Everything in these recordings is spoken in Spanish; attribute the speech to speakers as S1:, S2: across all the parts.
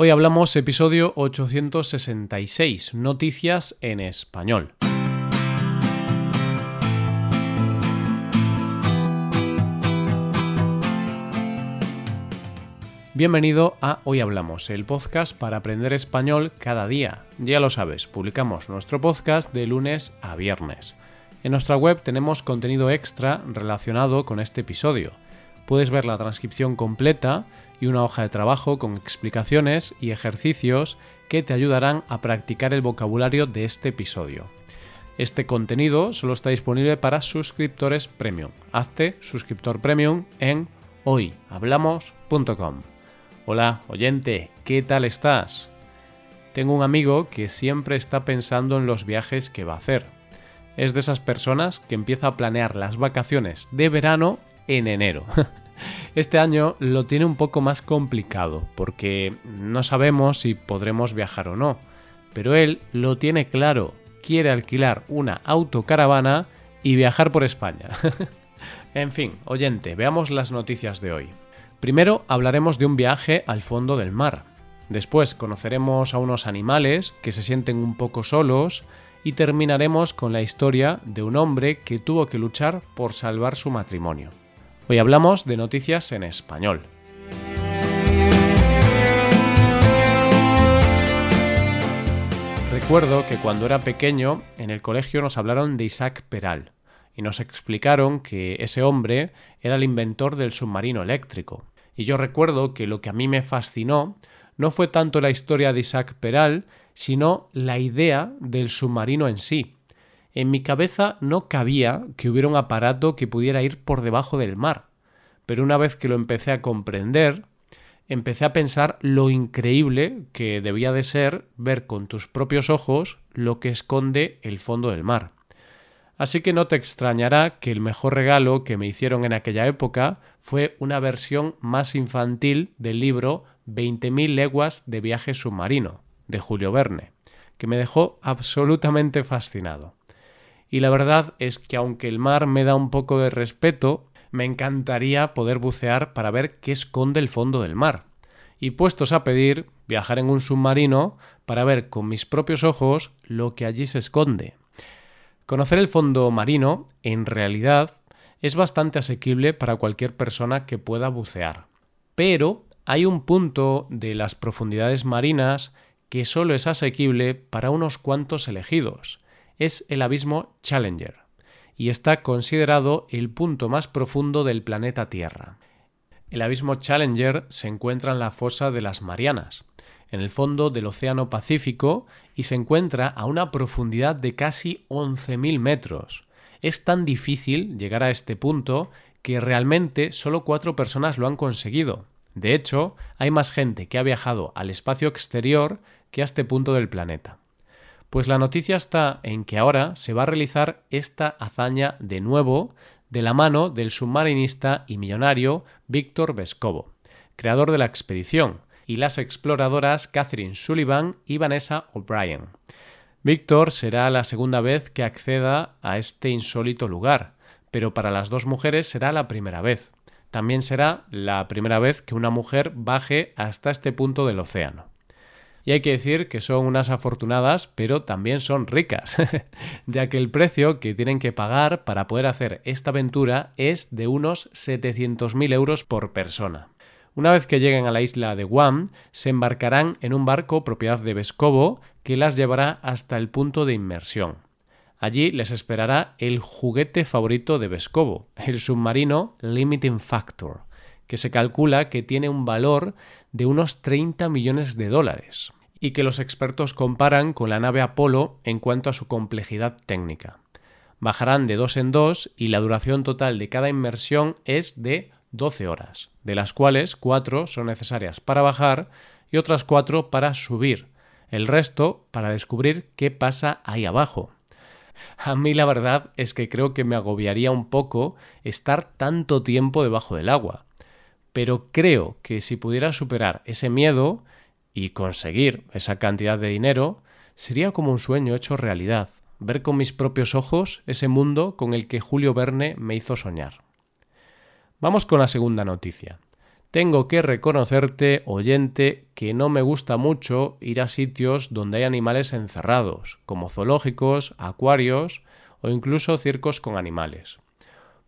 S1: Hoy hablamos episodio 866, Noticias en Español. Bienvenido a Hoy Hablamos, el podcast para aprender español cada día. Ya lo sabes, publicamos nuestro podcast de lunes a viernes. En nuestra web tenemos contenido extra relacionado con este episodio. Puedes ver la transcripción completa y una hoja de trabajo con explicaciones y ejercicios que te ayudarán a practicar el vocabulario de este episodio. Este contenido solo está disponible para suscriptores premium. Hazte suscriptor premium en hoyhablamos.com. Hola, oyente, ¿qué tal estás? Tengo un amigo que siempre está pensando en los viajes que va a hacer. Es de esas personas que empieza a planear las vacaciones de verano en enero. Este año lo tiene un poco más complicado porque no sabemos si podremos viajar o no, pero él lo tiene claro, quiere alquilar una autocaravana y viajar por España. en fin, oyente, veamos las noticias de hoy. Primero hablaremos de un viaje al fondo del mar. Después conoceremos a unos animales que se sienten un poco solos y terminaremos con la historia de un hombre que tuvo que luchar por salvar su matrimonio. Hoy hablamos de noticias en español. Recuerdo que cuando era pequeño en el colegio nos hablaron de Isaac Peral y nos explicaron que ese hombre era el inventor del submarino eléctrico. Y yo recuerdo que lo que a mí me fascinó no fue tanto la historia de Isaac Peral, sino la idea del submarino en sí. En mi cabeza no cabía que hubiera un aparato que pudiera ir por debajo del mar, pero una vez que lo empecé a comprender, empecé a pensar lo increíble que debía de ser ver con tus propios ojos lo que esconde el fondo del mar. Así que no te extrañará que el mejor regalo que me hicieron en aquella época fue una versión más infantil del libro 20.000 leguas de viaje submarino, de Julio Verne, que me dejó absolutamente fascinado. Y la verdad es que aunque el mar me da un poco de respeto, me encantaría poder bucear para ver qué esconde el fondo del mar. Y puestos a pedir, viajar en un submarino para ver con mis propios ojos lo que allí se esconde. Conocer el fondo marino, en realidad, es bastante asequible para cualquier persona que pueda bucear. Pero hay un punto de las profundidades marinas que solo es asequible para unos cuantos elegidos. Es el abismo Challenger y está considerado el punto más profundo del planeta Tierra. El abismo Challenger se encuentra en la fosa de las Marianas, en el fondo del Océano Pacífico y se encuentra a una profundidad de casi 11.000 metros. Es tan difícil llegar a este punto que realmente solo cuatro personas lo han conseguido. De hecho, hay más gente que ha viajado al espacio exterior que a este punto del planeta. Pues la noticia está en que ahora se va a realizar esta hazaña de nuevo de la mano del submarinista y millonario Víctor Vescovo, creador de la expedición, y las exploradoras Catherine Sullivan y Vanessa O'Brien. Víctor será la segunda vez que acceda a este insólito lugar, pero para las dos mujeres será la primera vez. También será la primera vez que una mujer baje hasta este punto del océano. Y hay que decir que son unas afortunadas, pero también son ricas, ya que el precio que tienen que pagar para poder hacer esta aventura es de unos 700.000 euros por persona. Una vez que lleguen a la isla de Guam, se embarcarán en un barco propiedad de Vescovo que las llevará hasta el punto de inmersión. Allí les esperará el juguete favorito de Vescovo, el submarino Limiting Factor, que se calcula que tiene un valor de unos 30 millones de dólares y que los expertos comparan con la nave Apolo en cuanto a su complejidad técnica. Bajarán de dos en dos y la duración total de cada inmersión es de 12 horas, de las cuales 4 son necesarias para bajar y otras 4 para subir, el resto para descubrir qué pasa ahí abajo. A mí la verdad es que creo que me agobiaría un poco estar tanto tiempo debajo del agua, pero creo que si pudiera superar ese miedo, y conseguir esa cantidad de dinero sería como un sueño hecho realidad, ver con mis propios ojos ese mundo con el que Julio Verne me hizo soñar. Vamos con la segunda noticia. tengo que reconocerte, oyente, que no me gusta mucho ir a sitios donde hay animales encerrados, como zoológicos, acuarios o incluso circos con animales.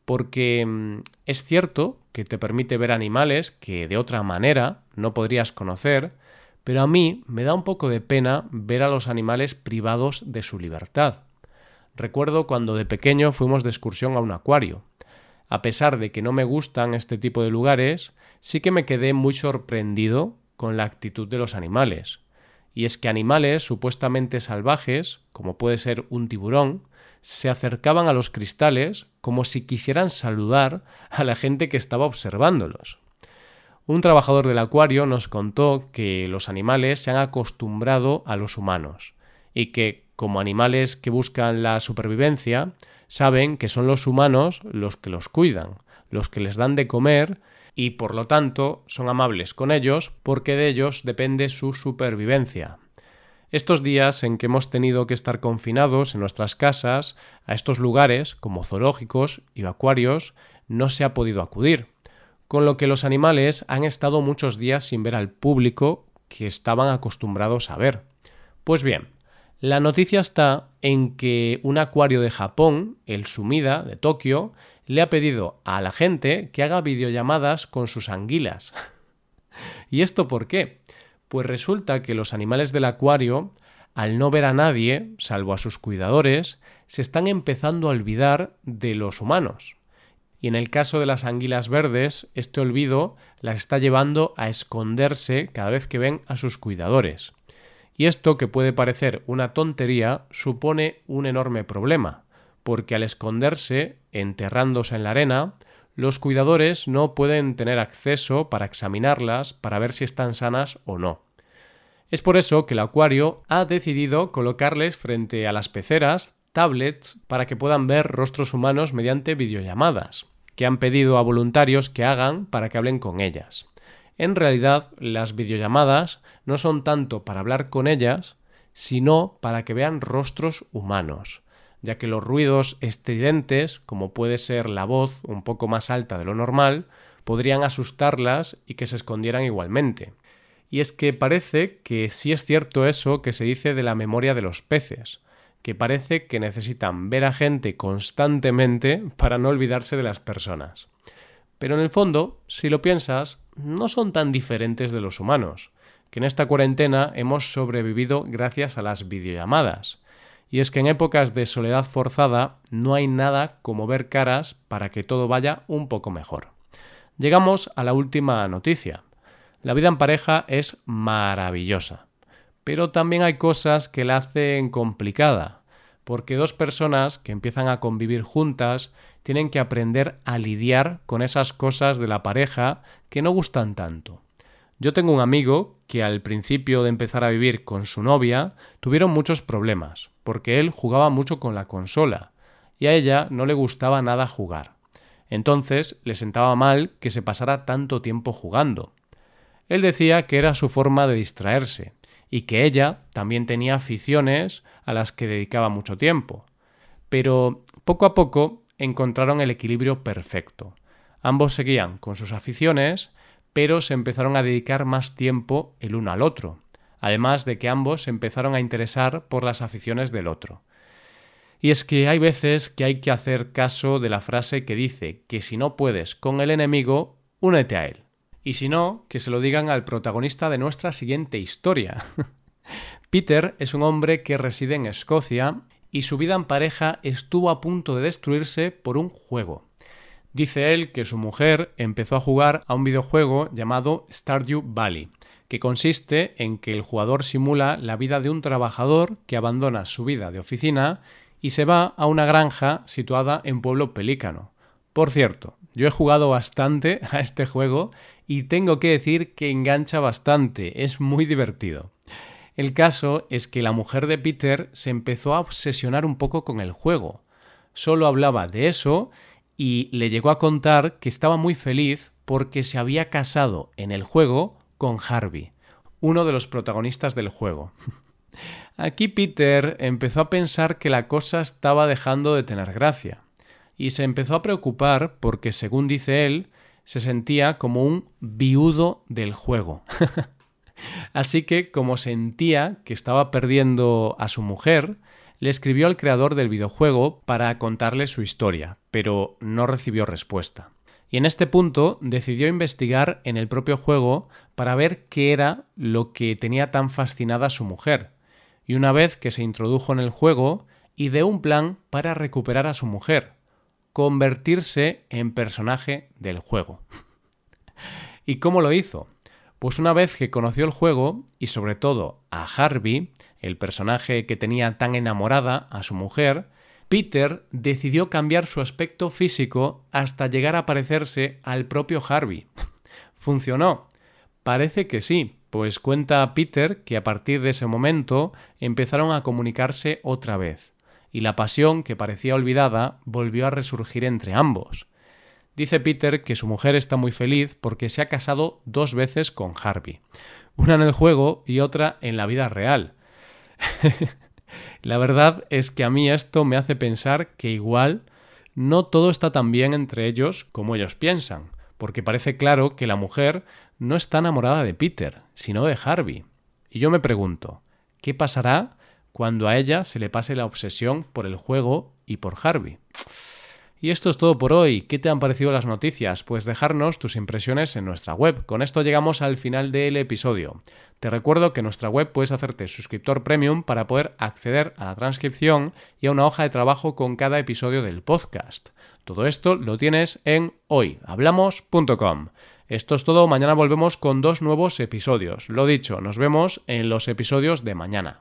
S1: Porque mm, es cierto que te permite ver animales que de otra manera no podrías conocer, pero a mí me da un poco de pena ver a los animales privados de su libertad. Recuerdo cuando de pequeño fuimos de excursión a un acuario. A pesar de que no me gustan este tipo de lugares, sí que me quedé muy sorprendido con la actitud de los animales. Y es que animales supuestamente salvajes, como puede ser un tiburón, se acercaban a los cristales como si quisieran saludar a la gente que estaba observándolos. Un trabajador del acuario nos contó que los animales se han acostumbrado a los humanos y que, como animales que buscan la supervivencia, saben que son los humanos los que los cuidan, los que les dan de comer y por lo tanto son amables con ellos porque de ellos depende su supervivencia. Estos días en que hemos tenido que estar confinados en nuestras casas, a estos lugares, como zoológicos y acuarios, no se ha podido acudir, con lo que los animales han estado muchos días sin ver al público que estaban acostumbrados a ver. Pues bien, la noticia está en que un acuario de Japón, el Sumida de Tokio, le ha pedido a la gente que haga videollamadas con sus anguilas. ¿Y esto por qué? Pues resulta que los animales del acuario, al no ver a nadie, salvo a sus cuidadores, se están empezando a olvidar de los humanos. Y en el caso de las anguilas verdes, este olvido las está llevando a esconderse cada vez que ven a sus cuidadores. Y esto, que puede parecer una tontería, supone un enorme problema, porque al esconderse, enterrándose en la arena, los cuidadores no pueden tener acceso para examinarlas para ver si están sanas o no. Es por eso que el acuario ha decidido colocarles frente a las peceras tablets para que puedan ver rostros humanos mediante videollamadas, que han pedido a voluntarios que hagan para que hablen con ellas. En realidad, las videollamadas no son tanto para hablar con ellas, sino para que vean rostros humanos ya que los ruidos estridentes, como puede ser la voz un poco más alta de lo normal, podrían asustarlas y que se escondieran igualmente. Y es que parece que sí es cierto eso que se dice de la memoria de los peces, que parece que necesitan ver a gente constantemente para no olvidarse de las personas. Pero en el fondo, si lo piensas, no son tan diferentes de los humanos, que en esta cuarentena hemos sobrevivido gracias a las videollamadas, y es que en épocas de soledad forzada no hay nada como ver caras para que todo vaya un poco mejor. Llegamos a la última noticia. La vida en pareja es maravillosa, pero también hay cosas que la hacen complicada, porque dos personas que empiezan a convivir juntas tienen que aprender a lidiar con esas cosas de la pareja que no gustan tanto. Yo tengo un amigo que al principio de empezar a vivir con su novia tuvieron muchos problemas, porque él jugaba mucho con la consola y a ella no le gustaba nada jugar. Entonces le sentaba mal que se pasara tanto tiempo jugando. Él decía que era su forma de distraerse y que ella también tenía aficiones a las que dedicaba mucho tiempo. Pero poco a poco encontraron el equilibrio perfecto. Ambos seguían con sus aficiones, pero se empezaron a dedicar más tiempo el uno al otro, además de que ambos se empezaron a interesar por las aficiones del otro. Y es que hay veces que hay que hacer caso de la frase que dice que si no puedes con el enemigo, únete a él. Y si no, que se lo digan al protagonista de nuestra siguiente historia. Peter es un hombre que reside en Escocia y su vida en pareja estuvo a punto de destruirse por un juego. Dice él que su mujer empezó a jugar a un videojuego llamado Stardew Valley, que consiste en que el jugador simula la vida de un trabajador que abandona su vida de oficina y se va a una granja situada en Pueblo Pelícano. Por cierto, yo he jugado bastante a este juego y tengo que decir que engancha bastante, es muy divertido. El caso es que la mujer de Peter se empezó a obsesionar un poco con el juego. Solo hablaba de eso y le llegó a contar que estaba muy feliz porque se había casado en el juego con Harvey, uno de los protagonistas del juego. Aquí Peter empezó a pensar que la cosa estaba dejando de tener gracia y se empezó a preocupar porque, según dice él, se sentía como un viudo del juego. Así que, como sentía que estaba perdiendo a su mujer, le escribió al creador del videojuego para contarle su historia, pero no recibió respuesta. Y en este punto decidió investigar en el propio juego para ver qué era lo que tenía tan fascinada a su mujer. Y una vez que se introdujo en el juego, ideó un plan para recuperar a su mujer, convertirse en personaje del juego. ¿Y cómo lo hizo? Pues una vez que conoció el juego y sobre todo a Harvey, el personaje que tenía tan enamorada a su mujer, Peter decidió cambiar su aspecto físico hasta llegar a parecerse al propio Harvey. ¿Funcionó? Parece que sí, pues cuenta Peter que a partir de ese momento empezaron a comunicarse otra vez, y la pasión que parecía olvidada volvió a resurgir entre ambos. Dice Peter que su mujer está muy feliz porque se ha casado dos veces con Harvey, una en el juego y otra en la vida real. la verdad es que a mí esto me hace pensar que igual no todo está tan bien entre ellos como ellos piensan, porque parece claro que la mujer no está enamorada de Peter, sino de Harvey. Y yo me pregunto, ¿qué pasará cuando a ella se le pase la obsesión por el juego y por Harvey? Y esto es todo por hoy. ¿Qué te han parecido las noticias? Pues dejarnos tus impresiones en nuestra web. Con esto llegamos al final del episodio. Te recuerdo que en nuestra web puedes hacerte suscriptor premium para poder acceder a la transcripción y a una hoja de trabajo con cada episodio del podcast. Todo esto lo tienes en hoyhablamos.com. Esto es todo, mañana volvemos con dos nuevos episodios. Lo dicho, nos vemos en los episodios de mañana.